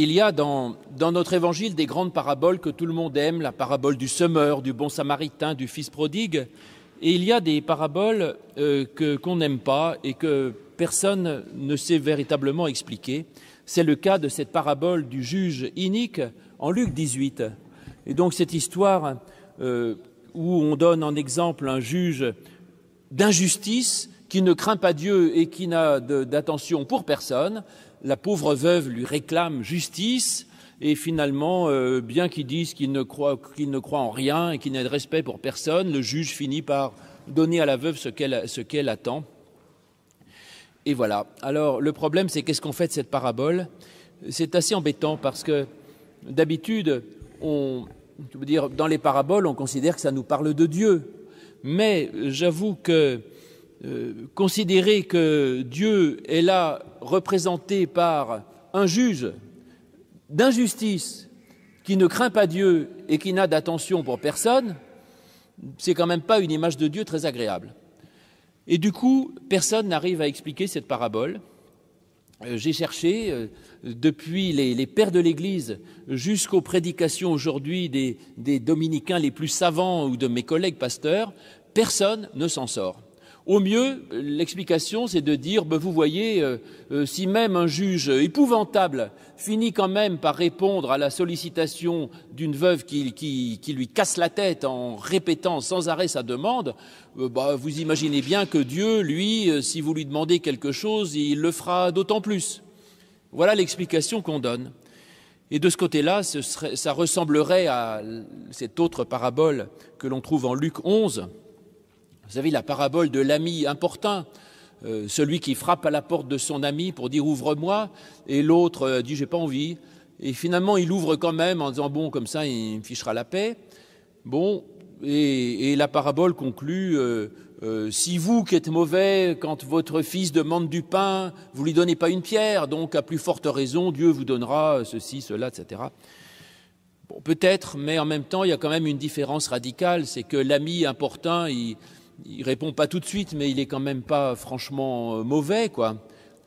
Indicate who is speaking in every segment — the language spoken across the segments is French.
Speaker 1: il y a dans, notre évangile des grandes paraboles que tout le monde aime, la parabole du semeur, du bon samaritain, du fils prodigue, et il y a des paraboles euh, que, qu'on n'aime pas et que personne ne sait véritablement expliquer. C'est le cas de cette parabole du juge inique en Luc 18. Et donc cette histoire euh, où on donne en exemple un juge d'injustice qui ne craint pas Dieu et qui n'a d'attention pour personne, la pauvre veuve lui réclame justice, et finalement, euh, bien qu'il dise qu'il ne, croit, qu'il ne en rien et qu'il n'a de respect pour personne, le juge finit par donner à la veuve ce qu'elle, attend. Et voilà. Alors, le problème, c'est qu'est-ce qu'on fait de cette parabole? C'est assez embêtant parce que d'habitude, dans les paraboles, on considère que ça nous parle de Dieu. Mais j'avoue que euh, considérer que Dieu est là représenté par un juge d'injustice qui ne craint pas Dieu et qui n'a d'attention pour personne, c'est quand même pas une image de Dieu très agréable. Et du coup, personne n'arrive à expliquer cette parabole. Euh, j'ai cherché, euh, depuis les, pères de l'Église jusqu'aux prédications aujourd'hui des dominicains les plus savants ou de mes collègues pasteurs, personne ne s'en sort. Au mieux, l'explication, c'est de dire, ben, vous voyez, euh, euh, si même un juge épouvantable finit quand même par répondre à la sollicitation d'une veuve qui, lui casse la tête en répétant sans arrêt sa demande, euh, ben, vous imaginez bien que Dieu, lui, si vous lui demandez quelque chose, il le fera d'autant plus. Voilà l'explication qu'on donne. Et de ce côté-là, ça ressemblerait à cette autre parabole que l'on trouve en Luc 11, vous savez, la parabole de l'ami importun, euh, celui qui frappe à la porte de son ami pour dire ouvre-moi, et l'autre euh, dit j'ai pas envie. Et finalement, il ouvre quand même en disant bon, comme ça, il me fichera la paix. Bon, et, la parabole conclut euh, si vous qui êtes mauvais, quand votre fils demande du pain, vous lui donnez pas une pierre, donc à plus forte raison, Dieu vous donnera ceci, cela, etc. Bon, peut-être, mais en même temps, il y a quand même une différence radicale, c'est que l'ami importun, il, il répond pas tout de suite, mais il est quand même pas franchement euh, mauvais, quoi.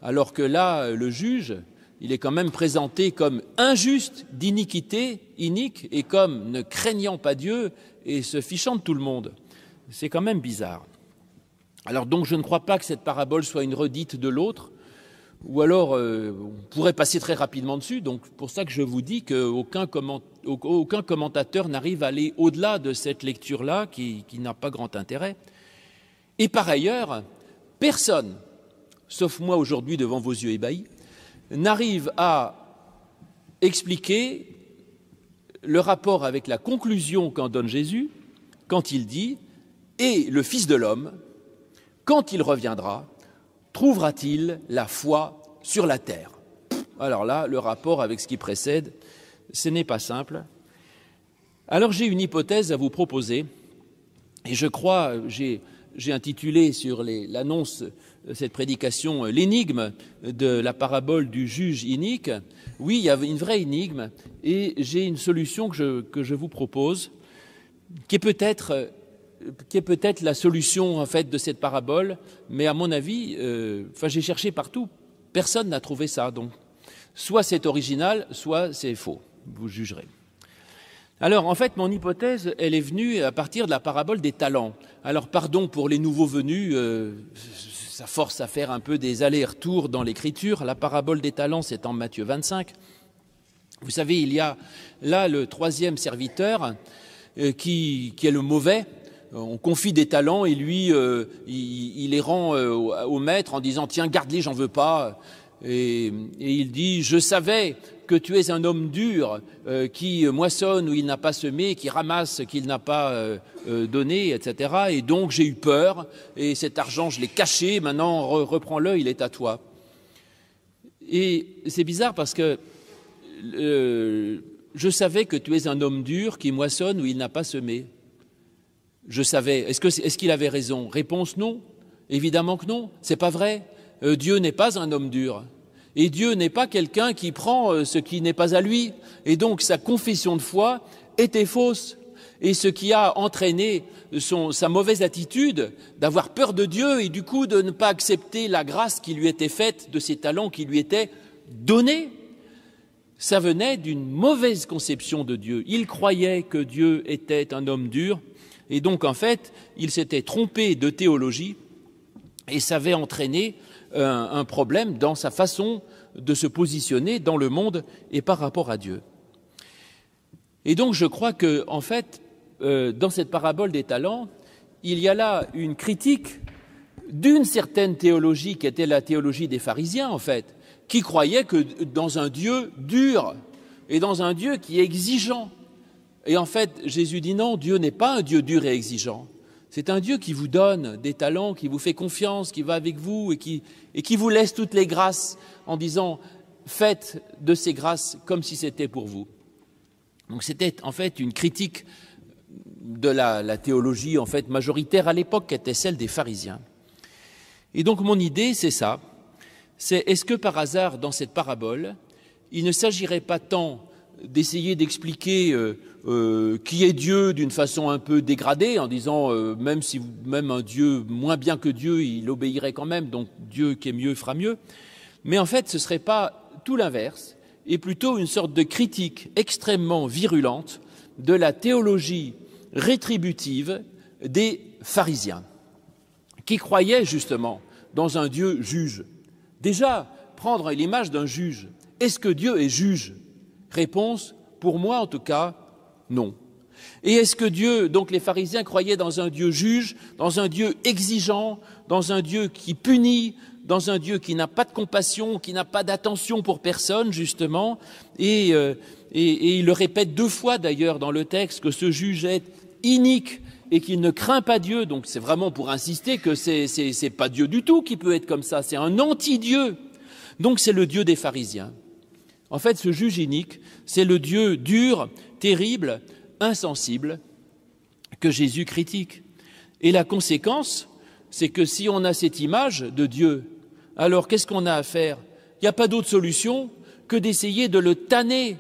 Speaker 1: Alors que là, le juge, il est quand même présenté comme injuste, d'iniquité, inique, et comme ne craignant pas Dieu et se fichant de tout le monde. C'est quand même bizarre. Alors donc, je ne crois pas que cette parabole soit une redite de l'autre, ou alors euh, on pourrait passer très rapidement dessus. Donc, pour ça que je vous dis qu'aucun comment, aucun commentateur n'arrive à aller au-delà de cette lecture-là, qui n'a pas grand intérêt. Et par ailleurs, personne, sauf moi aujourd'hui devant vos yeux ébahis, n'arrive à expliquer le rapport avec la conclusion qu'en donne Jésus quand il dit Et le Fils de l'homme, quand il reviendra, trouvera-t-il la foi sur la terre? Alors là, le rapport avec ce qui précède, ce n'est pas simple. Alors j'ai une hypothèse à vous proposer, et je crois, j'ai j'ai intitulé sur l'annonce de cette prédication l'énigme de la parabole du juge inique. Oui, il y a une vraie énigme et j'ai une solution que je, vous propose qui est peut-être qui est peut-être la solution en fait de cette parabole, mais à mon avis, euh, enfin j'ai cherché partout, personne n'a trouvé ça. Donc, soit c'est original, soit c'est faux. Vous jugerez. Alors, en fait, mon hypothèse, elle est venue à partir de la parabole des talents. Alors, pardon pour les nouveaux venus, euh, ça force à faire un peu des allers-retours dans l'écriture. La parabole des talents, c'est en Matthieu 25. Vous savez, il y a là le troisième serviteur euh, qui, est le mauvais. On confie des talents et lui, euh, il, les rend euh, au, maître en disant Tiens, garde-les, j'en veux pas. Et, il dit Je savais que tu es un homme dur euh, qui moissonne où il n'a pas semé, qui ramasse qu'il n'a pas euh, euh, donné, etc. Et donc j'ai eu peur et cet argent je l'ai caché, maintenant re reprends-le, il est à toi. Et c'est bizarre parce que je savais que tu es un homme dur qui moissonne où il n'a pas semé. Je savais. Est-ce qu'il avait raison? Réponse non. Évidemment que non. C'est pas vrai. Dieu n'est pas un homme dur. Et Dieu n'est pas quelqu'un qui prend euh, ce qui n'est pas à lui. Et donc sa confession de foi était fausse. Et ce qui a entraîné sa mauvaise attitude d'avoir peur de Dieu et du coup de ne pas accepter la grâce qui lui était faite de ses talents qui lui étaient donnés, ça venait d'une mauvaise conception de Dieu. Il croyait que Dieu était un homme dur, et donc en fait, il s'était trompé de théologie, et ça avait entraîné un, problème dans sa façon de se positionner dans le monde et par rapport à Dieu. Et donc je crois que, en fait, euh, dans cette parabole des talents, il y a là une critique d'une certaine théologie qui était la théologie des pharisiens, en fait, qui croyaient que dans un Dieu dur et dans un Dieu qui est exigeant. Et en fait, Jésus dit non, Dieu n'est pas un Dieu dur et exigeant. C'est un Dieu qui vous donne des talents, qui vous fait confiance, qui va avec vous et qui, vous laisse toutes les grâces en disant faites de ces grâces comme si c'était pour vous. Donc c'était en fait une critique de la, théologie en fait majoritaire à l'époque qui était celle des pharisiens. Et donc mon idée c'est ça, est-ce que par hasard dans cette parabole, il ne s'agirait pas tant d'essayer d'expliquer euh, euh, qui est Dieu d'une façon un peu dégradée, en disant euh, même si même un Dieu moins bien que Dieu, il obéirait quand même, donc Dieu qui est mieux fera mieux. Mais en fait, ce ne serait pas tout l'inverse, et plutôt une sorte de critique extrêmement virulente de la théologie rétributive des pharisiens, qui croyaient justement dans un Dieu juge. Déjà, prendre l'image d'un juge. Est-ce que Dieu est juge? Réponse, pour moi en tout cas, non. Et est-ce que Dieu, donc les pharisiens croyaient dans un Dieu juge, dans un Dieu exigeant, dans un Dieu qui punit, dans un Dieu qui n'a pas de compassion, qui n'a pas d'attention pour personne, justement, et, euh, il le répète deux fois d'ailleurs dans le texte que ce juge est inique et qu'il ne craint pas Dieu. Donc c'est vraiment pour insister que c'est c'est pas Dieu du tout qui peut être comme ça, c'est un anti-Dieu. Donc c'est le Dieu des pharisiens. En fait, ce juge inique, c'est le Dieu dur, terrible, insensible, que Jésus critique. Et la conséquence, c'est que si on a cette image de Dieu, alors qu'est-ce qu'on a à faire? Il n'y a pas d'autre solution que d'essayer de le tanner,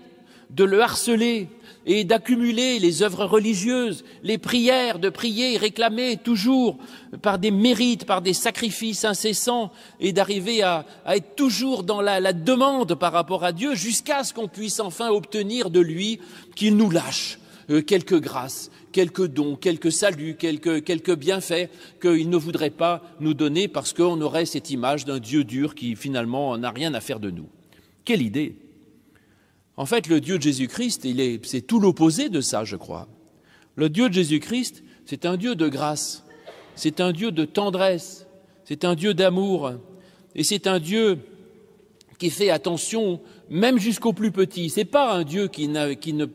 Speaker 1: de le harceler et d'accumuler les œuvres religieuses, les prières, de prier réclamer toujours par des mérites, par des sacrifices incessants et d'arriver à, à, être toujours dans la, la demande par rapport à Dieu jusqu'à ce qu'on puisse enfin obtenir de lui qu'il nous lâche euh, quelques grâces, quelques dons, quelques saluts, quelques, quelques bienfaits qu'il ne voudrait pas nous donner parce qu'on aurait cette image d'un Dieu dur qui finalement n'a rien à faire de nous. Quelle idée En fait, le Dieu de Jésus-Christ, c'est tout l'opposé de ça, je crois. Le Dieu de Jésus-Christ, c'est un Dieu de grâce, c'est un Dieu de tendresse, c'est un Dieu d'amour, et c'est un Dieu qui fait attention même jusqu'aux plus petits. C'est pas un Dieu qui, qui ne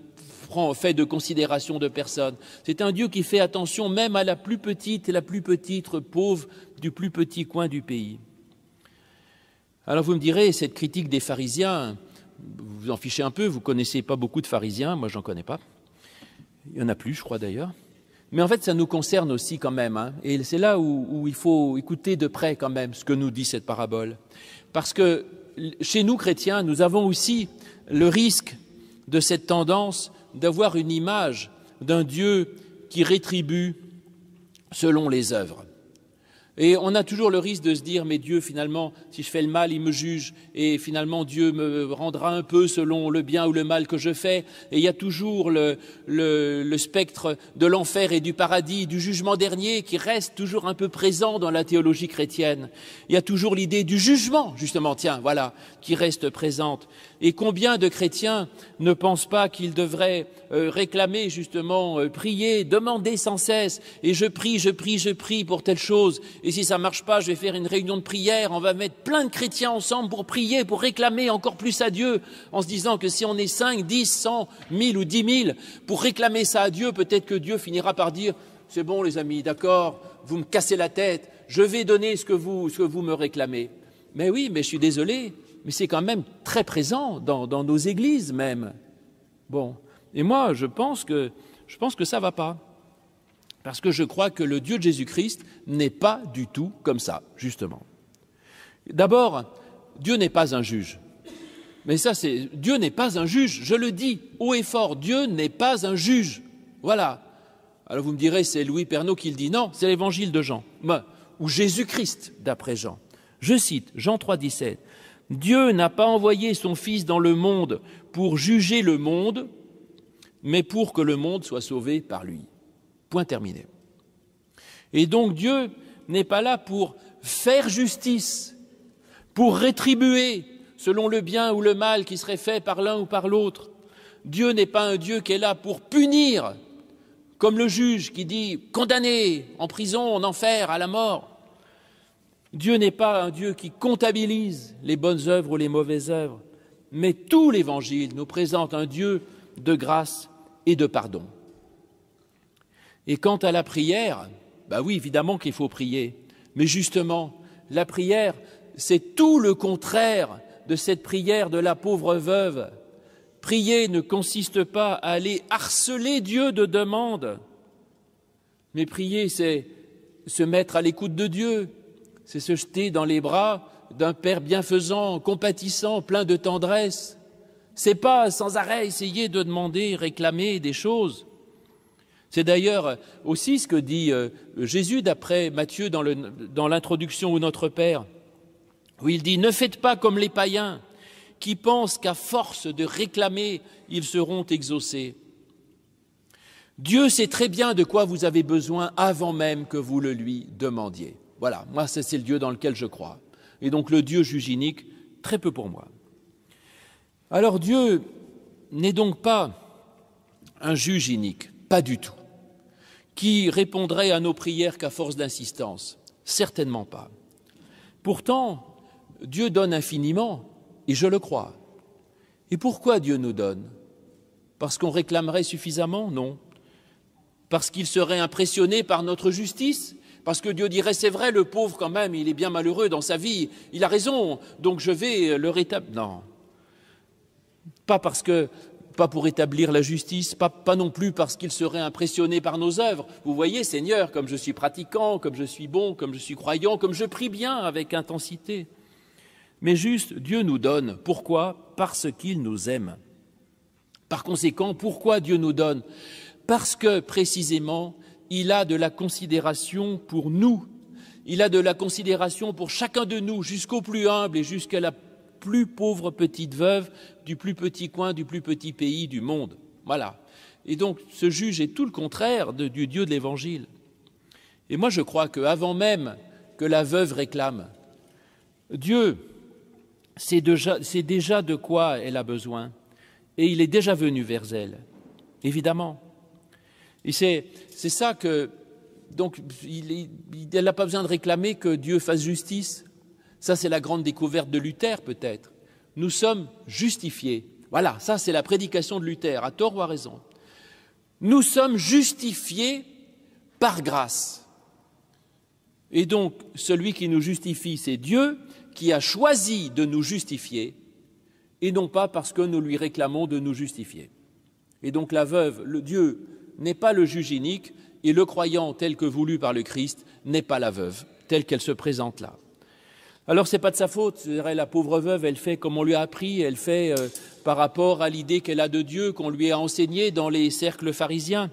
Speaker 1: prend fait de considération de personne. C'est un Dieu qui fait attention même à la plus petite et la plus petite pauvre du plus petit coin du pays. Alors vous me direz, cette critique des pharisiens, vous vous en fichez un peu, vous connaissez pas beaucoup de pharisiens, moi j'en connais pas. Il y en a plus, je crois d'ailleurs. Mais en fait, ça nous concerne aussi quand même. Hein. Et c'est là où, il faut écouter de près quand même ce que nous dit cette parabole. Parce que chez nous, chrétiens, nous avons aussi le risque de cette tendance d'avoir une image d'un Dieu qui rétribue selon les œuvres. Et on a toujours le risque de se dire, mais Dieu, finalement, si je fais le mal, il me juge, et finalement, Dieu me rendra un peu selon le bien ou le mal que je fais. Et il y a toujours le, le, le spectre de l'enfer et du paradis, du jugement dernier, qui reste toujours un peu présent dans la théologie chrétienne. Il y a toujours l'idée du jugement, justement, tiens, voilà, qui reste présente. Et combien de chrétiens ne pensent pas qu'ils devraient euh, réclamer, justement, euh, prier, demander sans cesse, et je prie, je prie, je prie pour telle chose, et si ça ne marche pas, je vais faire une réunion de prière, on va mettre plein de chrétiens ensemble pour prier, pour réclamer encore plus à Dieu, en se disant que si on est 5, 10, 100, 1000 ou 10 000, pour réclamer ça à Dieu, peut-être que Dieu finira par dire, c'est bon les amis, d'accord, vous me cassez la tête, je vais donner ce que vous, ce que vous me réclamez. Mais oui, mais je suis désolé, mais c'est quand même très présent dans, nos églises même. Bon, et moi, je pense que je pense que ça ne va pas, parce que je crois que le Dieu de Jésus-Christ n'est pas du tout comme ça, justement. D'abord, Dieu n'est pas un juge. Mais ça, c'est Dieu n'est pas un juge. Je le dis haut et fort. Dieu n'est pas un juge. Voilà. Alors vous me direz, c'est Louis Pernaud qui le dit. Non, c'est l'Évangile de Jean, ou Jésus-Christ, d'après Jean. Je cite Jean 3, 17. Dieu n'a pas envoyé son Fils dans le monde pour juger le monde, mais pour que le monde soit sauvé par lui. Point terminé. Et donc Dieu n'est pas là pour faire justice, pour rétribuer selon le bien ou le mal qui serait fait par l'un ou par l'autre. Dieu n'est pas un Dieu qui est là pour punir, comme le juge qui dit condamné en prison, en enfer, à la mort. Dieu n'est pas un Dieu qui comptabilise les bonnes œuvres ou les mauvaises œuvres, mais tout l'Évangile nous présente un Dieu de grâce et de pardon. Et quant à la prière, bah oui, évidemment qu'il faut prier, mais justement, la prière, c'est tout le contraire de cette prière de la pauvre veuve. Prier ne consiste pas à aller harceler Dieu de demandes, mais prier, c'est se mettre à l'écoute de Dieu, c'est se jeter dans les bras d'un Père bienfaisant, compatissant, plein de tendresse. C'est pas sans arrêt essayer de demander, réclamer des choses. C'est d'ailleurs aussi ce que dit euh, Jésus d'après Matthieu dans l'introduction au Notre Père, où il dit Ne faites pas comme les païens qui pensent qu'à force de réclamer, ils seront exaucés. Dieu sait très bien de quoi vous avez besoin avant même que vous le lui demandiez. Voilà, moi c'est le Dieu dans lequel je crois. Et donc le Dieu juge unique, très peu pour moi. Alors Dieu n'est donc pas un juge unique, pas du tout, qui répondrait à nos prières qu'à force d'insistance, certainement pas. Pourtant, Dieu donne infiniment, et je le crois. Et pourquoi Dieu nous donne? Parce qu'on réclamerait suffisamment? Non. Parce qu'il serait impressionné par notre justice? Parce que Dieu dirait, c'est vrai, le pauvre quand même, il est bien malheureux dans sa vie, il a raison, donc je vais le rétablir. Non. Pas parce que, pas pour établir la justice, pas, pas non plus parce qu'il serait impressionné par nos œuvres. Vous voyez, Seigneur, comme je suis pratiquant, comme je suis bon, comme je suis croyant, comme je prie bien avec intensité. Mais juste, Dieu nous donne. Pourquoi? Parce qu'il nous aime. Par conséquent, pourquoi Dieu nous donne? Parce que, précisément, il a de la considération pour nous, il a de la considération pour chacun de nous, jusqu'au plus humble et jusqu'à la plus pauvre petite veuve du plus petit coin, du plus petit pays du monde. Voilà. Et donc, ce juge est tout le contraire du Dieu de l'Évangile. Et moi, je crois qu'avant même que la veuve réclame, Dieu sait déjà, déjà de quoi elle a besoin, et il est déjà venu vers elle, évidemment. Et c'est ça que. Donc, elle n'a pas besoin de réclamer que Dieu fasse justice. Ça, c'est la grande découverte de Luther, peut-être. Nous sommes justifiés. Voilà, ça, c'est la prédication de Luther, à tort ou à raison. Nous sommes justifiés par grâce. Et donc, celui qui nous justifie, c'est Dieu qui a choisi de nous justifier, et non pas parce que nous lui réclamons de nous justifier. Et donc, la veuve, le Dieu n'est pas le juge unique et le croyant tel que voulu par le Christ n'est pas la veuve, telle qu'elle se présente là. Alors ce n'est pas de sa faute, la pauvre veuve, elle fait comme on lui a appris, elle fait euh, par rapport à l'idée qu'elle a de Dieu, qu'on lui a enseigné dans les cercles pharisiens.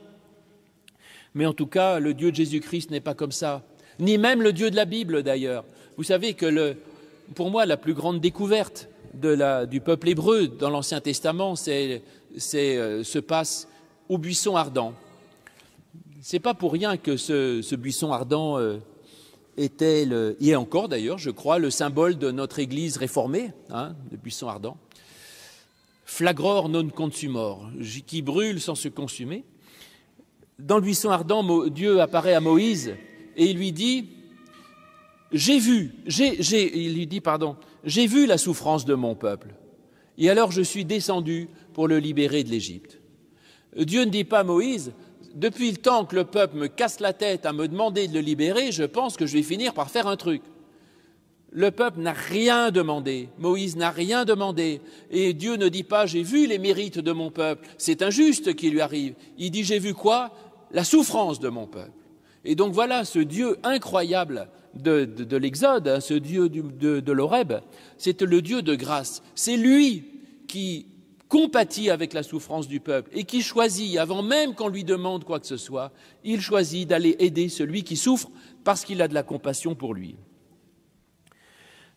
Speaker 1: Mais en tout cas, le Dieu de Jésus-Christ n'est pas comme ça, ni même le Dieu de la Bible d'ailleurs. Vous savez que pour moi, la plus grande découverte du peuple hébreu dans l'Ancien Testament, c'est, euh, se passe au buisson ardent. C'est pas pour rien que ce, buisson ardent euh, était, le, est encore d'ailleurs, je crois, le symbole de notre Église réformée, hein, le buisson ardent. Flagror non consumor, qui brûle sans se consumer. Dans le buisson ardent, Dieu apparaît à Moïse et il lui dit J'ai vu, j'ai, il lui dit, pardon, j'ai vu la souffrance de mon peuple, et alors je suis descendu pour le libérer de l'Égypte. Dieu ne dit pas à Moïse, depuis le temps que le peuple me casse la tête à me demander de le libérer, je pense que je vais finir par faire un truc. Le peuple n'a rien demandé, Moïse n'a rien demandé, et Dieu ne dit pas j'ai vu les mérites de mon peuple, c'est injuste qui lui arrive. Il dit j'ai vu quoi? La souffrance de mon peuple. Et donc voilà ce Dieu incroyable de, l'Exode, hein, ce Dieu de, de l'Oreb, c'est le Dieu de grâce. C'est lui qui compatit avec la souffrance du peuple et qui choisit, avant même qu'on lui demande quoi que ce soit, il choisit d'aller aider celui qui souffre parce qu'il a de la compassion pour lui.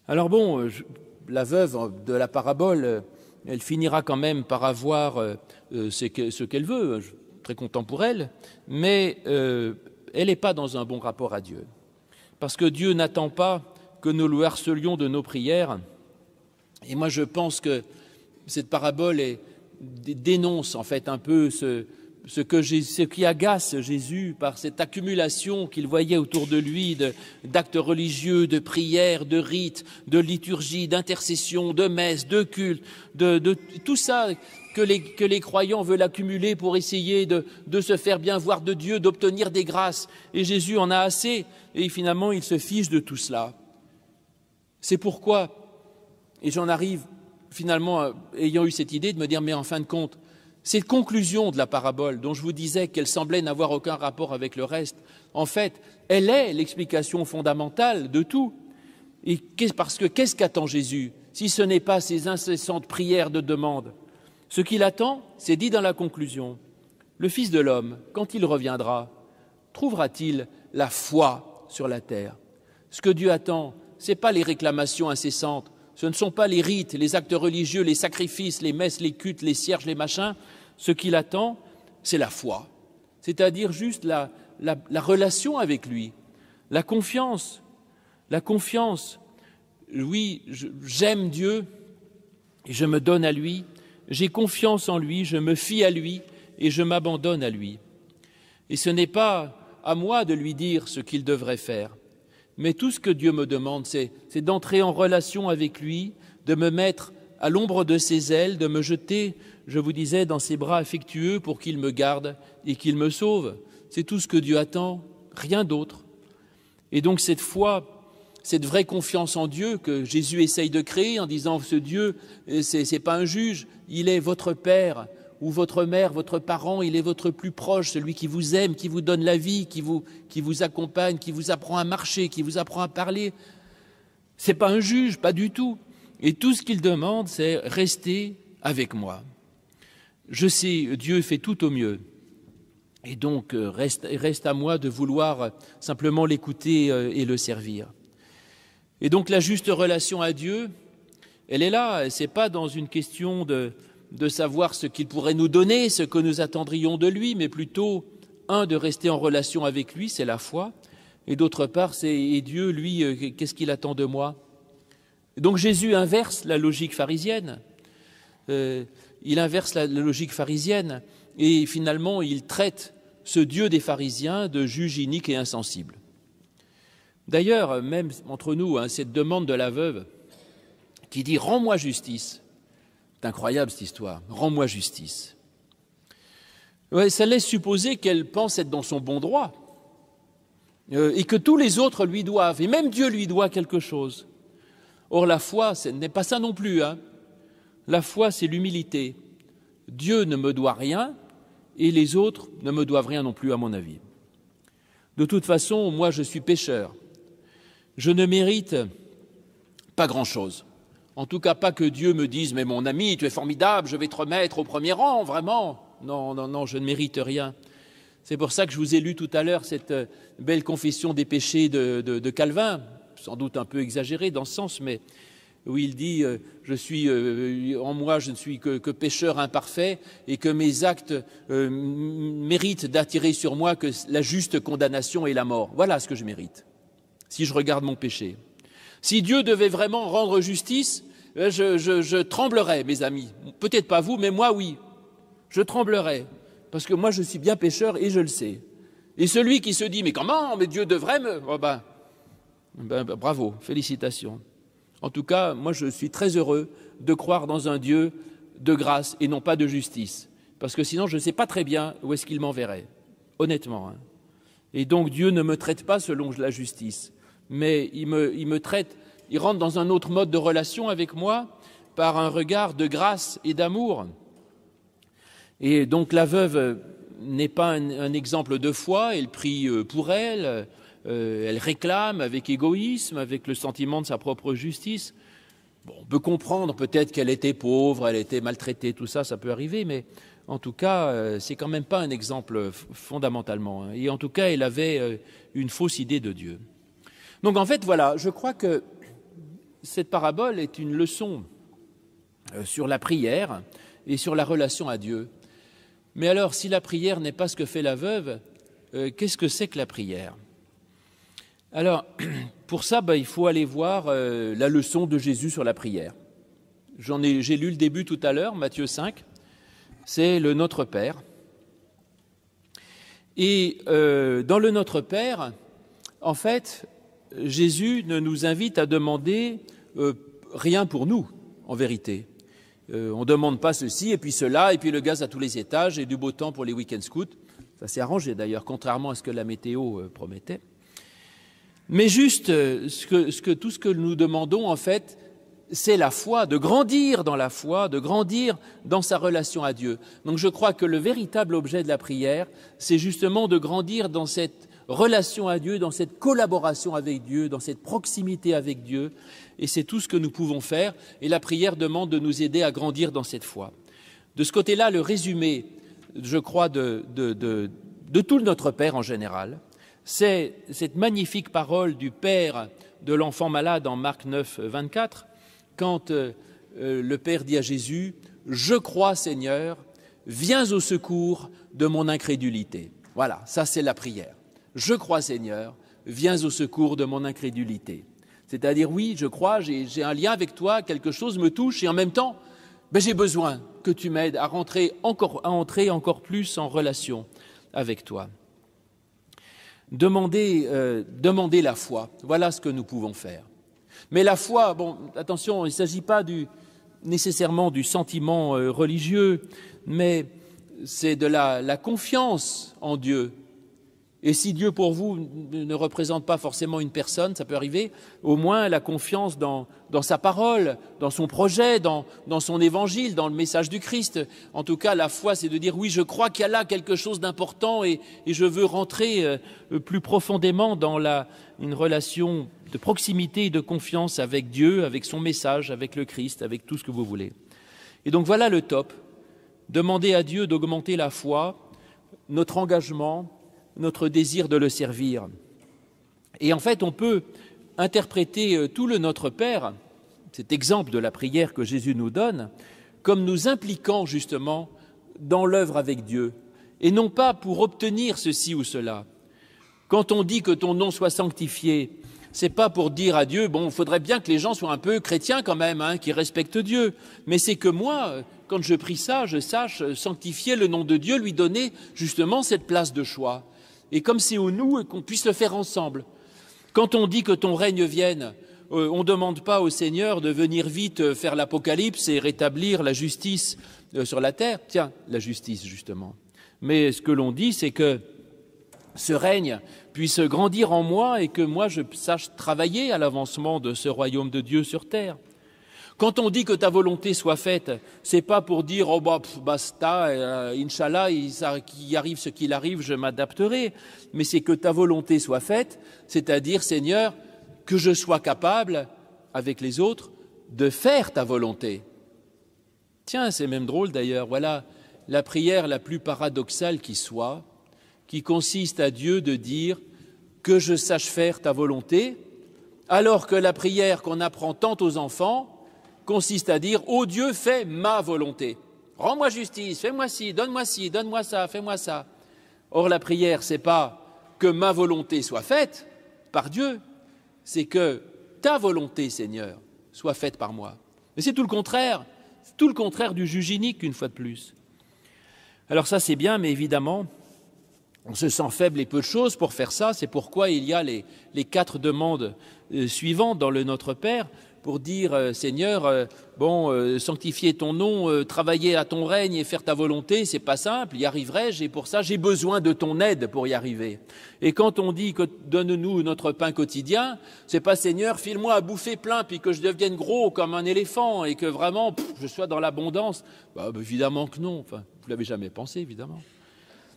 Speaker 1: Alors bon, euh, la veuve de la parabole, elle finira quand même par avoir ce qu'elle veut, très content pour elle, mais elle n'est pas dans un bon rapport à Dieu. Parce que Dieu n'attend pas que nous le harcelions de nos prières. Et moi, je pense que cette parabole dénonce en fait un peu ce, qui agace Jésus par cette accumulation qu'il voyait autour de lui d'actes religieux, de prières, de rites, de liturgie, d'intercession, de messes, de cultes, de, tout ça que les, croyants veulent accumuler pour essayer de se faire bien voir de Dieu, d'obtenir des grâces. Et Jésus en a assez, et finalement il se fiche de tout cela. C'est pourquoi, et j'en arrive finalement, ayant eu cette idée, de me dire, mais en fin de compte, cette conclusion de la parabole, dont je vous disais qu'elle semblait n'avoir aucun rapport avec le reste, en fait, elle est l'explication fondamentale de tout. Parce que qu'est-ce qu'attend Jésus si ce n'est pas ces incessantes prières de demande? Ce qu'il attend, c'est dit dans la conclusion Le Fils de l'homme, quand il reviendra, trouvera-t-il la foi sur la terre? Ce que Dieu attend, ce n'est pas les réclamations incessantes, ce ne sont pas les rites, les actes religieux, les sacrifices, les messes, les cultes, les cierges, les machins. Ce qu'il attend, c'est la foi, c'est-à-dire juste la, la, relation avec lui, la confiance, la confiance. Oui, j'aime Dieu et je me donne à lui, j'ai confiance en lui, je me fie à lui et je m'abandonne à lui. Et ce n'est pas à moi de lui dire ce qu'il devrait faire, mais tout ce que Dieu me demande, c'est d'entrer en relation avec lui, de me mettre à l'ombre de ses ailes, de me jeter, je vous disais, dans ses bras affectueux pour qu'il me garde et qu'il me sauve. C'est tout ce que Dieu attend, rien d'autre. Et donc cette foi, cette vraie confiance en Dieu que Jésus essaye de créer en disant ce Dieu, ce n'est pas un juge, il est votre Père, ou votre mère, votre parent, il est votre plus proche, celui qui vous aime, qui vous donne la vie, qui vous, qui vous accompagne, qui vous apprend à marcher, qui vous apprend à parler. Ce n'est pas un juge, pas du tout. Et tout ce qu'il demande, c'est rester avec moi. Je sais, Dieu fait tout au mieux. Et donc, euh, reste, reste à moi de vouloir simplement l'écouter euh, et le servir. Et donc, la juste relation à Dieu, elle est là. Ce n'est pas dans une question de, de savoir ce qu'il pourrait nous donner, ce que nous attendrions de lui, mais plutôt, un, de rester en relation avec lui, c'est la foi, et d'autre part, c'est Dieu, lui, euh, qu'est-ce qu'il attend de moi? Donc Jésus inverse la logique pharisienne. Euh, il inverse la, logique pharisienne et finalement il traite ce Dieu des pharisiens de juge inique et insensible. D'ailleurs, même entre nous, hein, cette demande de la veuve qui dit Rends-moi justice, c'est incroyable cette histoire. Rends-moi justice. Ouais, ça laisse supposer qu'elle pense être dans son bon droit euh, et que tous les autres lui doivent, et même Dieu lui doit quelque chose. Or, la foi, ce n'est pas ça non plus. Hein. La foi, c'est l'humilité. Dieu ne me doit rien et les autres ne me doivent rien non plus, à mon avis. De toute façon, moi, je suis pécheur. Je ne mérite pas grand-chose. En tout cas, pas que Dieu me dise Mais mon ami, tu es formidable, je vais te remettre au premier rang, vraiment. Non, non, non, je ne mérite rien. C'est pour ça que je vous ai lu tout à l'heure cette euh, belle confession des péchés de, Calvin, sans doute un peu exagérée dans ce sens, mais où il dit euh, Je suis euh, en moi, je ne suis que, pécheur imparfait, et que mes actes méritent d'attirer sur moi que la juste condamnation et la mort. Voilà ce que je mérite, si je regarde mon péché. Si Dieu devait vraiment rendre justice, euh, je, tremblerais, mes amis. Peut-être pas vous, mais moi, oui. Je tremblerais. Parce que moi, je suis bien pécheur et je le sais. Et celui qui se dit, mais comment? Mais Dieu devrait me. Oh ben, ben, ben, bravo, félicitations. En tout cas, moi, je suis très heureux de croire dans un Dieu de grâce et non pas de justice. Parce que sinon, je ne sais pas très bien où est-ce qu'il m'enverrait. Honnêtement. Hein. Et donc, Dieu ne me traite pas selon la justice, mais il me traite il rentre dans un autre mode de relation avec moi par un regard de grâce et d'amour. Et donc la veuve n'est pas un, exemple de foi, elle prie euh, pour elle, euh, elle réclame avec égoïsme, avec le sentiment de sa propre justice. Bon, on peut comprendre peut-être qu'elle était pauvre, elle était maltraitée, tout ça, ça peut arriver, mais en tout cas, euh, c'est quand même pas un exemple fondamentalement. Hein. Et en tout cas, elle avait une fausse idée de Dieu. Donc en fait, voilà, je crois que cette parabole est une leçon euh, sur la prière et sur la relation à Dieu. Mais alors, si la prière n'est pas ce que fait la veuve, euh, qu'est-ce que c'est que la prière? Alors, pour ça, ben, il faut aller voir euh, la leçon de Jésus sur la prière. J'en ai, j'ai lu le début tout à l'heure, Matthieu 5. C'est le Notre Père. Et dans le Notre Père, en fait, Jésus ne nous invite à demander rien pour nous, en vérité. Euh, on ne demande pas ceci et puis cela, et puis le gaz à tous les étages, et du beau temps pour les week-ends scouts. Ça s'est arrangé d'ailleurs, contrairement à ce que la météo euh, promettait. Mais juste, euh, ce que, tout ce que nous demandons, en fait, c'est la foi, de grandir dans la foi, de grandir dans sa relation à Dieu. Donc je crois que le véritable objet de la prière, c'est justement de grandir dans cette relation à Dieu, dans cette collaboration avec Dieu, dans cette proximité avec Dieu. Et c'est tout ce que nous pouvons faire. Et la prière demande de nous aider à grandir dans cette foi. De ce côté-là, le résumé, je crois, de, tout notre Père en général, c'est cette magnifique parole du Père de l'enfant malade en Marc 9, 24, quand euh, euh, le Père dit à Jésus, Je crois Seigneur, viens au secours de mon incrédulité. Voilà, ça c'est la prière. Je crois Seigneur, viens au secours de mon incrédulité. C'est-à-dire, oui, je crois, j'ai un lien avec toi, quelque chose me touche, et en même temps, ben, j'ai besoin que tu m'aides à, entrer encore plus en relation avec toi. Euh, demander la foi, voilà ce que nous pouvons faire. Mais la foi, bon, attention, il ne s'agit pas nécessairement du sentiment euh, religieux, mais c'est de la confiance en Dieu, et si Dieu pour vous ne représente pas forcément une personne, ça peut arriver, au moins la confiance dans, sa parole, dans son projet, dans, son évangile, dans le message du Christ. En tout cas, la foi, c'est de dire oui, je crois qu'il y a là quelque chose d'important et, je veux rentrer euh, plus profondément dans une relation de proximité et de confiance avec Dieu, avec son message, avec le Christ, avec tout ce que vous voulez. Et donc voilà le top. Demander à Dieu d'augmenter la foi, notre engagement, notre désir de le servir. Et en fait, on peut interpréter euh, tout le Notre Père, cet exemple de la prière que Jésus nous donne, comme nous impliquant justement dans l'œuvre avec Dieu, et non pas pour obtenir ceci ou cela. Quand on dit que ton nom soit sanctifié, c'est pas pour dire à Dieu, bon, il faudrait bien que les gens soient un peu chrétiens quand même, hein, qui respectent Dieu, mais c'est que moi, quand je prie ça, je sache sanctifier le nom de Dieu, lui donner justement cette place de choix et comme c'est au nous qu'on puisse le faire ensemble. Quand on dit que ton règne vienne, euh, on ne demande pas au Seigneur de venir vite euh, faire l'apocalypse et rétablir la justice euh, sur la terre. Tiens, la justice, justement. Mais ce que l'on dit, c'est que ce règne puisse grandir en moi et que moi je sache travailler à l'avancement de ce royaume de Dieu sur terre. Quand on dit que ta volonté soit faite, c'est pas pour dire oh bah basta, euh, inshallah, qu'il arrive ce qu'il arrive, je m'adapterai, mais c'est que ta volonté soit faite, c'est-à-dire Seigneur, que je sois capable avec les autres de faire ta volonté. Tiens, c'est même drôle d'ailleurs, voilà la prière la plus paradoxale qui soit, qui consiste à Dieu de dire que je sache faire ta volonté, alors que la prière qu'on apprend tant aux enfants, consiste à dire Ô oh Dieu, fais ma volonté. Rends-moi justice, fais-moi ci, donne-moi ci, donne-moi ça, fais-moi ça. Or, la prière, c'est pas que ma volonté soit faite par Dieu, c'est que ta volonté, Seigneur, soit faite par moi. Mais c'est tout le contraire, tout le contraire du juge unique, une fois de plus. Alors, ça, c'est bien, mais évidemment, on se sent faible et peu de choses pour faire ça. C'est pourquoi il y a les, les quatre demandes euh, suivantes dans le Notre Père pour dire euh, Seigneur, euh, bon, euh, sanctifier ton nom, travailler à ton règne et faire ta volonté, c'est pas simple, y arriverai-je et pour ça j'ai besoin de ton aide pour y arriver. Et quand on dit que donne-nous notre pain quotidien, c'est pas Seigneur, file-moi à bouffer plein puis que je devienne gros comme un éléphant et que vraiment je sois dans l'abondance. Bah, bah, évidemment que non, enfin, vous l'avez jamais pensé évidemment.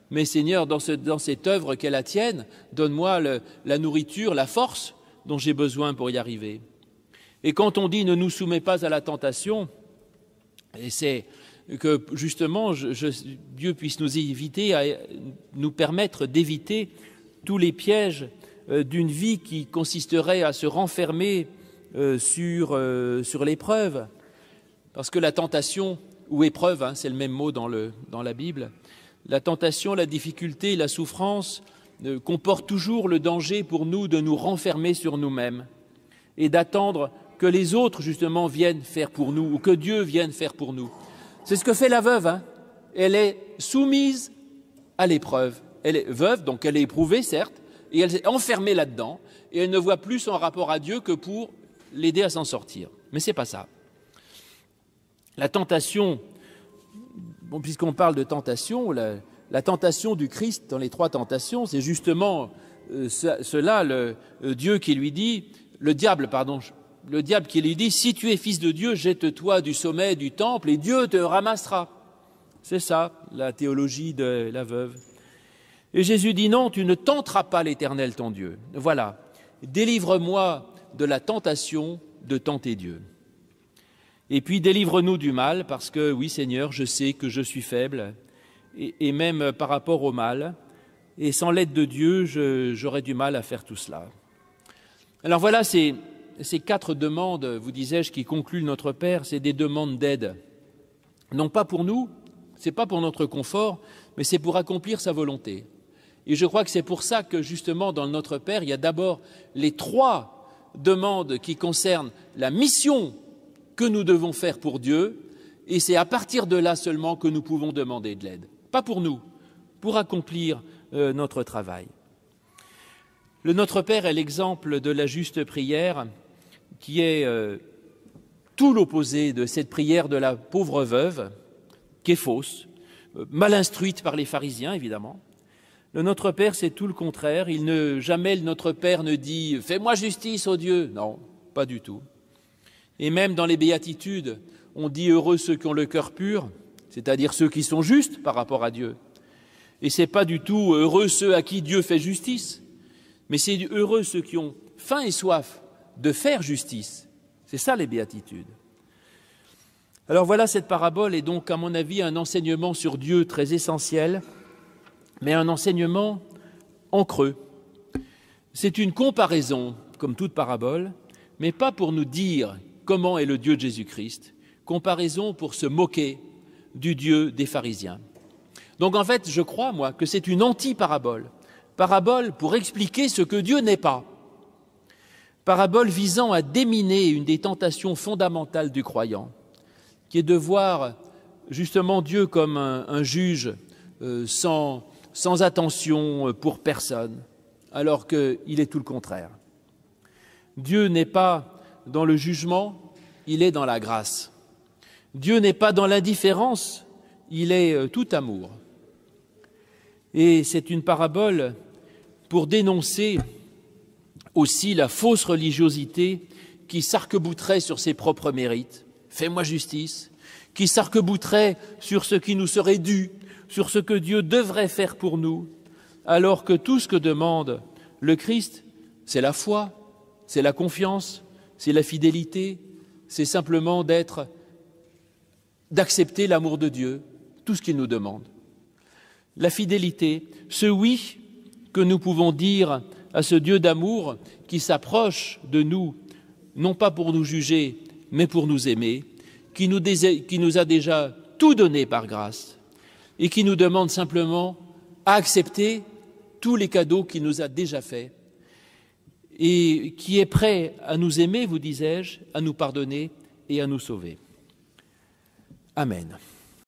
Speaker 1: Mais Seigneur, dans, ce, dans cette œuvre qu'est la tienne, donne-moi la nourriture, la force dont j'ai besoin pour y arriver. Et quand on dit ne nous soumets pas à la tentation, c'est que justement Dieu puisse nous éviter, nous permettre d'éviter tous les pièges euh, d'une vie qui consisterait à se renfermer euh, sur, euh, sur l'épreuve. Parce que la tentation, ou épreuve, hein, c'est le même mot dans, le, dans la Bible, la tentation, la difficulté, la souffrance comportent toujours le danger pour nous de nous renfermer sur nous-mêmes et d'attendre que les autres, justement, viennent faire pour nous ou que Dieu vienne faire pour nous. C'est ce que fait la veuve. Hein. Elle est soumise à l'épreuve. Elle est veuve, donc elle est éprouvée, certes, et elle est enfermée là-dedans, et elle ne voit plus son rapport à Dieu que pour l'aider à s'en sortir. Mais ce n'est pas ça. La tentation, bon, puisqu'on parle de tentation, la, tentation du Christ dans les trois tentations, c'est justement euh, cela, le euh, Dieu qui lui dit, le diable, pardon, le diable qui lui dit, si tu es fils de Dieu, jette-toi du sommet du temple et Dieu te ramassera. C'est ça, la théologie de la veuve. Et Jésus dit, non, tu ne tenteras pas l'Éternel ton Dieu. Voilà, délivre-moi de la tentation de tenter Dieu. Et puis délivre-nous du mal, parce que oui Seigneur, je sais que je suis faible, et, même par rapport au mal, et sans l'aide de Dieu, j'aurais du mal à faire tout cela. Alors voilà ces, ces quatre demandes, vous disais-je, qui concluent notre Père, c'est des demandes d'aide. Non pas pour nous, c'est pas pour notre confort, mais c'est pour accomplir sa volonté. Et je crois que c'est pour ça que justement dans notre Père, il y a d'abord les trois demandes qui concernent la mission que nous devons faire pour Dieu, et c'est à partir de là seulement que nous pouvons demander de l'aide. Pas pour nous, pour accomplir euh, notre travail. Le Notre Père est l'exemple de la juste prière qui est euh, tout l'opposé de cette prière de la pauvre veuve, qui est fausse, euh, mal instruite par les pharisiens, évidemment. Le Notre Père, c'est tout le contraire. Il ne, jamais le Notre Père ne dit Fais-moi justice, ô Dieu. Non, pas du tout. Et même dans les béatitudes, on dit heureux ceux qui ont le cœur pur, c'est-à-dire ceux qui sont justes par rapport à Dieu. Et c'est pas du tout heureux ceux à qui Dieu fait justice, mais c'est heureux ceux qui ont faim et soif de faire justice. C'est ça les béatitudes. Alors voilà, cette parabole est donc, à mon avis, un enseignement sur Dieu très essentiel, mais un enseignement en creux. C'est une comparaison, comme toute parabole, mais pas pour nous dire comment est le Dieu de Jésus-Christ, comparaison pour se moquer du Dieu des pharisiens. Donc en fait, je crois, moi, que c'est une anti-parabole. Parabole pour expliquer ce que Dieu n'est pas. Parabole visant à déminer une des tentations fondamentales du croyant, qui est de voir justement Dieu comme un, juge euh, sans, attention pour personne, alors qu'il est tout le contraire. Dieu n'est pas dans le jugement, il est dans la grâce. Dieu n'est pas dans l'indifférence, il est euh, tout amour. Et c'est une parabole pour dénoncer aussi la fausse religiosité qui s'arc-bouterait sur ses propres mérites. Fais-moi justice, qui s'arc-bouterait sur ce qui nous serait dû, sur ce que Dieu devrait faire pour nous, alors que tout ce que demande le Christ, c'est la foi, c'est la confiance, c'est la fidélité, c'est simplement d'être, d'accepter l'amour de Dieu, tout ce qu'il nous demande. La fidélité, ce oui que nous pouvons dire à ce Dieu d'amour qui s'approche de nous, non pas pour nous juger, mais pour nous aimer, qui nous, a déjà tout donné par grâce et qui nous demande simplement à accepter tous les cadeaux qu'il nous a déjà faits et qui est prêt à nous aimer, vous disais-je, à nous pardonner et à nous sauver. Amen.